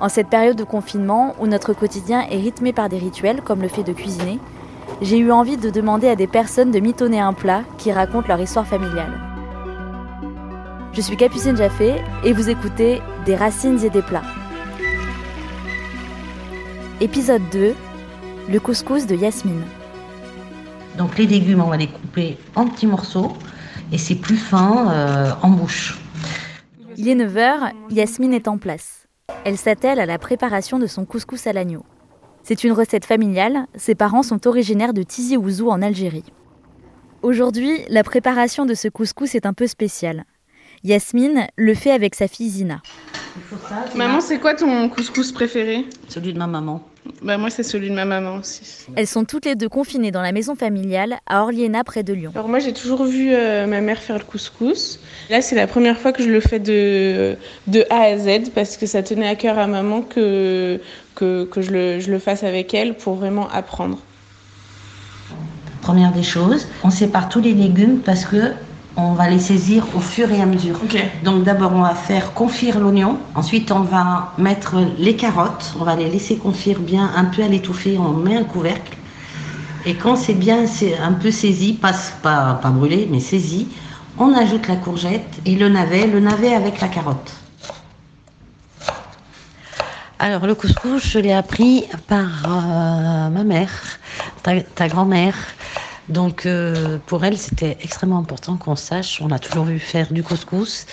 En cette période de confinement où notre quotidien est rythmé par des rituels comme le fait de cuisiner, j'ai eu envie de demander à des personnes de mitonner un plat qui raconte leur histoire familiale. Je suis Capucine Jaffé et vous écoutez Des racines et des plats. Épisode 2 Le couscous de Yasmine. Donc les légumes, on va les couper en petits morceaux et c'est plus fin euh, en bouche. Il est 9h, Yasmine est en place. Elle s'attelle à la préparation de son couscous à l'agneau. C'est une recette familiale, ses parents sont originaires de Tizi Ouzou en Algérie. Aujourd'hui, la préparation de ce couscous est un peu spéciale. Yasmine le fait avec sa fille Zina. Maman, c'est quoi ton couscous préféré? Celui de ma maman. Bah moi, c'est celui de ma maman aussi. Elles sont toutes les deux confinées dans la maison familiale à Orliena, près de Lyon. Alors moi, j'ai toujours vu euh, ma mère faire le couscous. Là, c'est la première fois que je le fais de, de A à Z parce que ça tenait à cœur à maman que, que, que je, le, je le fasse avec elle pour vraiment apprendre. Première des choses, on sépare tous les légumes parce que on va les saisir au fur et à mesure. Donc d'abord on va faire confire l'oignon, ensuite on va mettre les carottes, on va les laisser confire bien un peu à l'étouffer, on met un couvercle. Et quand c'est bien c'est un peu saisi, pas, pas, pas brûlé, mais saisi, on ajoute la courgette et le navet, le navet avec la carotte. Alors le couscous, je l'ai appris par euh, ma mère, ta, ta grand-mère. Donc euh, pour elle, c'était extrêmement important qu'on sache. On a toujours vu faire du couscous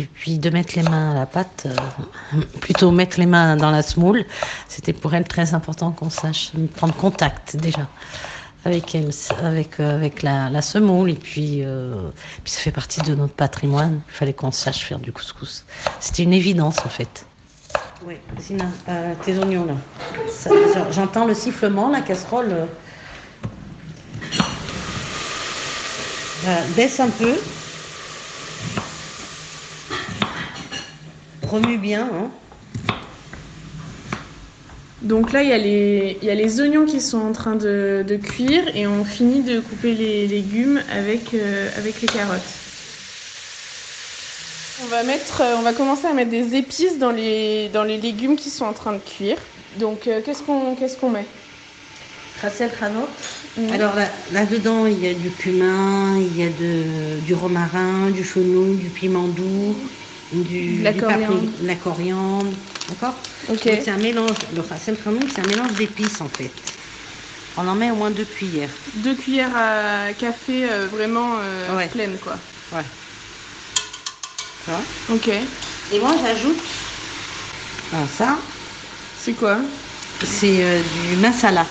et puis de mettre les mains à la pâte, euh, plutôt mettre les mains dans la semoule. C'était pour elle très important qu'on sache prendre contact déjà avec avec euh, avec la, la, semoule et puis, puis ça fait partie de notre patrimoine. Il fallait qu'on sache faire du couscous. C'était une évidence en fait. Oui, Sina, tes oignons là. J'entends le sifflement, la casserole. Euh, Voilà, baisse un peu. Remue bien. Hein. Donc là, il y, a les, il oignons qui sont en train de, cuire et on finit de couper les légumes avec, euh, les carottes. On va, commencer à mettre des épices dans les, légumes qui sont en train de cuire. Donc euh, qu'est-ce qu'on met? Alors là, là-dedans, il y a du cumin, il y a de, du romarin, du fenouil, du piment doux, du, la du coriandre. la coriandre. D'accord? Donc, C'est un mélange, le c'est un mélange d'épices en fait. On en met au moins deux cuillères. Deux cuillères à café euh, vraiment euh, Ouais. pleines quoi. Ouais. Vois Ok. Et moi, j'ajoute ah, ça, C'est quoi? C'est euh, du masala.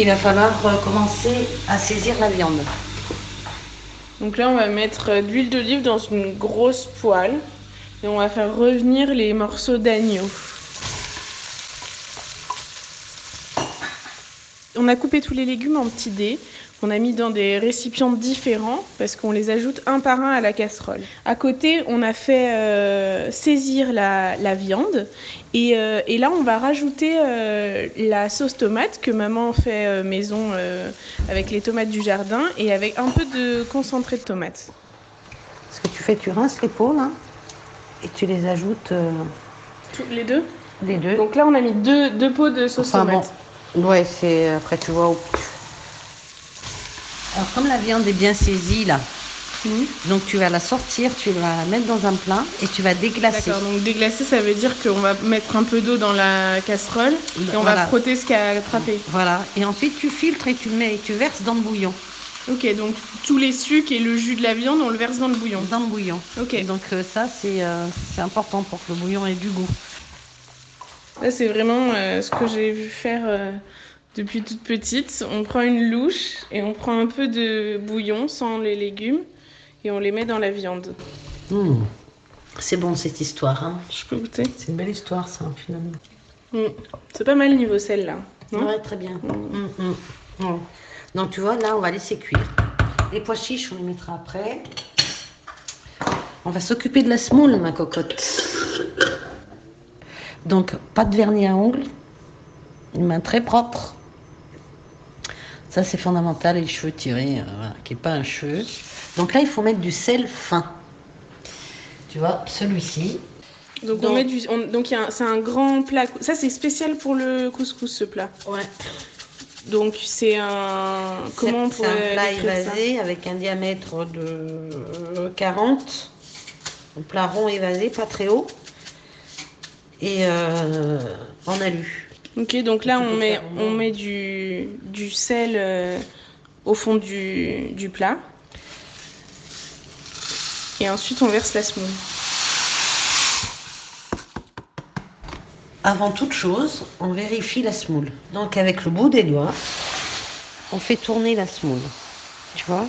Il va falloir commencer à saisir la viande. Donc là, on va mettre euh, de l'huile d'olive dans une grosse poêle et on va faire revenir les morceaux d'agneau. On a coupé tous les légumes en petits dés qu'on a mis dans des récipients différents parce qu'on les ajoute un par un à la casserole. À côté, on a fait euh, saisir la, la viande et, euh, et là, on va rajouter euh, la sauce tomate que maman fait maison avec les tomates du jardin et avec un peu de concentré de tomate. Ce que tu fais, tu rinces les peaux là et tu les ajoutes les deux? les deux. Donc là, on a mis deux, deux pots de sauce Enfin, tomate. bon, ouais, c'est après tu vois. Alors comme la viande est bien saisie là, donc tu vas la sortir, tu vas la mettre dans un plat et tu vas déglacer. D'accord, donc déglacer, ça veut dire qu'on va mettre un peu d'eau dans la casserole et on va frotter ce qui a attrapé. Voilà. Et ensuite tu filtres et tu mets et tu verses dans le bouillon. Ok, donc tous les sucres et le jus de la viande, on le verse dans le bouillon. Dans le bouillon. Ok, Donc euh, ça c'est euh, c'est important pour que le bouillon ait du goût. là c'est vraiment euh, ce que j'ai vu faire euh, depuis toute petite. On prend une louche et on prend un peu de bouillon sans les légumes et on les met dans la viande. Mmh. C'est bon cette histoire. Hein. Je peux goûter C'est une belle histoire ça finalement. Mm. C'est pas mal niveau sel là. non? Ouais, très bien. Mmh, mmh. Ouais. Donc tu vois, là, on va laisser cuire. Les pois chiches, on les mettra après. On va s'occuper de la semoule, ma cocotte. Donc, pas de vernis à ongles. Une main très propre. Ça, c'est fondamental. Et les cheveux tirés, euh, voilà, qui n'est pas un cheveu. Donc là, il faut mettre du sel fin. Tu vois, celui-ci. Donc, on met du. on- donc c'est un grand plat. Ça c'est spécial pour le couscous ce plat. Ouais. Donc c'est un. Comment on C'est un plat évasé avec un diamètre de euh, 40. Un plat rond évasé, pas très haut. Et euh, en alu. Ok, donc là on met on met du du sel euh, au fond du, du plat. Et ensuite on verse la semoule. Avant toute chose, on vérifie la semoule. Donc avec le bout des doigts, on fait tourner la semoule. Tu vois?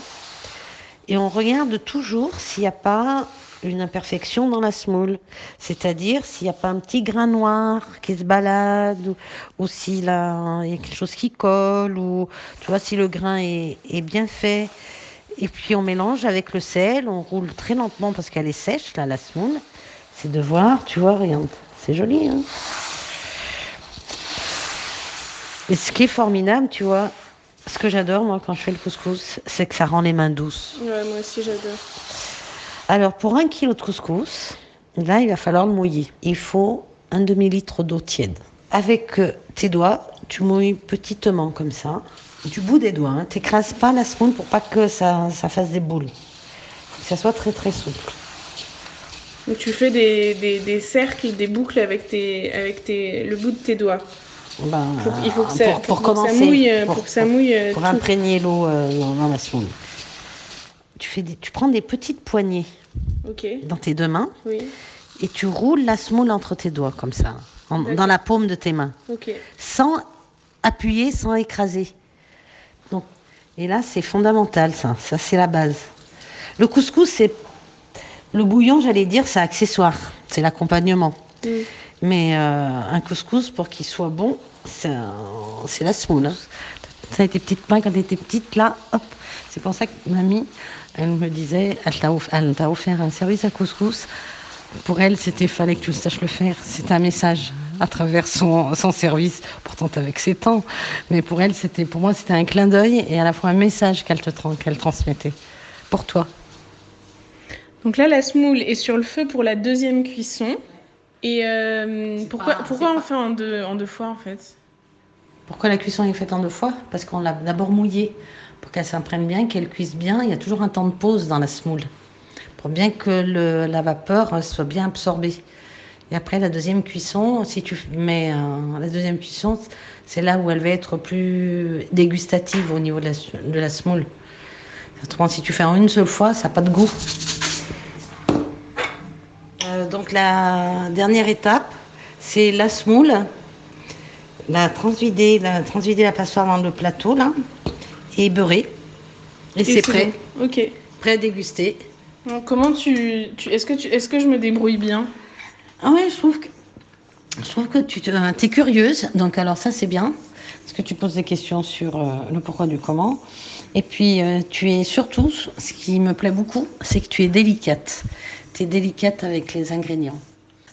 Et on regarde toujours s'il n'y a pas une imperfection dans la semoule. C'est-à-dire s'il n'y a pas un petit grain noir qui se balade, ou, ou s'il y a quelque chose qui colle, ou tu vois, si le grain est, bien fait. Et puis on mélange avec le sel, on roule très lentement parce qu'elle est sèche, la semoule. C'est de voir, tu vois, regarde, c'est joli, hein Et ce qui est formidable, tu vois, ce que j'adore, moi, quand je fais le couscous, c'est que ça rend les mains douces. Ouais, moi aussi j'adore. Alors, pour un kilo de couscous, là, il va falloir le mouiller. Il faut un demi-litre d'eau tiède. Avec euh, tes doigts, tu mouilles petitement comme ça, du bout des doigts. Hein. T'écrases pas la semoule pour pas que ça, ça fasse des boules. Faut que ça soit très très souple. Donc tu fais des, des, des cercles, des boucles avec tes avec tes le bout de tes doigts. Ben, Pour- il faut que ça, pour, pour pour que commencer, ça mouille, euh, pour- que ça mouille euh, pour tout. imprégner l'eau euh, dans, la semoule. Tu, fais des- tu prends des petites poignées dans tes deux mains oui, et tu roules la semoule entre tes doigts comme ça, en- dans la paume de tes mains, sans appuyer, sans écraser. Donc, et là, c'est fondamental, ça. Ça, c'est la base. Le couscous, c'est le bouillon, j'allais dire, c'est accessoire, c'est l'accompagnement. Mm. Mais euh, un couscous, pour qu'il soit bon, c'est un- la semoule. hein. Ça a été petite main quand étais petite, là, hop. C'est pour ça que mamie, elle me disait, elle t'a offert un service à couscous. Pour elle, c'était fallait que tu saches le faire. C'est un message à travers son, son service, pourtant avec ses temps. Mais pour elle, c'était, pour moi, c'était un clin d'œil et à la fois un message qu'elle te qu'elle transmettait. Pour toi. Donc là, la semoule est sur le feu pour la deuxième cuisson. Et euh, pourquoi, pas- pourquoi on pas- fait en deux, en deux fois en fait? Pourquoi la cuisson est faite en deux fois? Parce qu'on l'a d'abord mouillée pour qu'elle s'imprègne bien, qu'elle cuise bien. Il y a toujours un temps de pause dans la semoule pour bien que la vapeur euh, soit bien absorbée. Et après la deuxième cuisson, si tu mets la deuxième cuisson, c'est là où elle va être plus dégustative au niveau de la, de la semoule. Autrement, si tu fais en une seule fois, ça n'a pas de goût. Euh, donc la dernière étape, c'est la semoule la transvider, la transvider la passoire dans le plateau là et beurrer. Et, c'est prêt, bon. Ok. prêt à déguster. Donc, comment tu, tu est-ce que tu, est-ce que je me débrouille bien? Ah ouais, je trouve que je trouve que tu es curieuse, donc alors ça c'est bien parce que tu poses des questions sur euh, le pourquoi du comment. Et puis euh, tu es surtout, ce qui me plaît beaucoup, c'est que tu es délicate. Tu es délicate avec les ingrédients.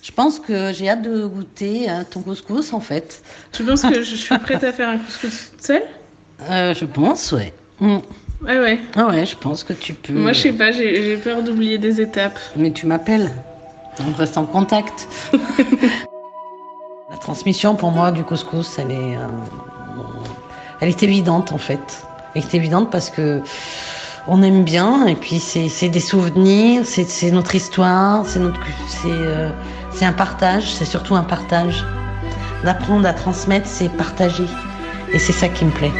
Je pense que j'ai hâte de goûter ton couscous en fait. Tu penses que je suis prête à faire un couscous toute seule? Euh, je pense, ouais. Mm. Ouais, ouais. Ah ouais, je pense que tu peux. Moi, je sais pas, j'ai peur d'oublier des étapes. Mais tu m'appelles. On reste en contact. La transmission pour moi du couscous, elle est, euh, elle est évidente en fait. Elle est évidente parce que on aime bien et puis c'est des souvenirs, c'est notre histoire, c'est euh, c'est un partage, c'est surtout un partage. D'apprendre à transmettre, c'est partager et c'est ça qui me plaît.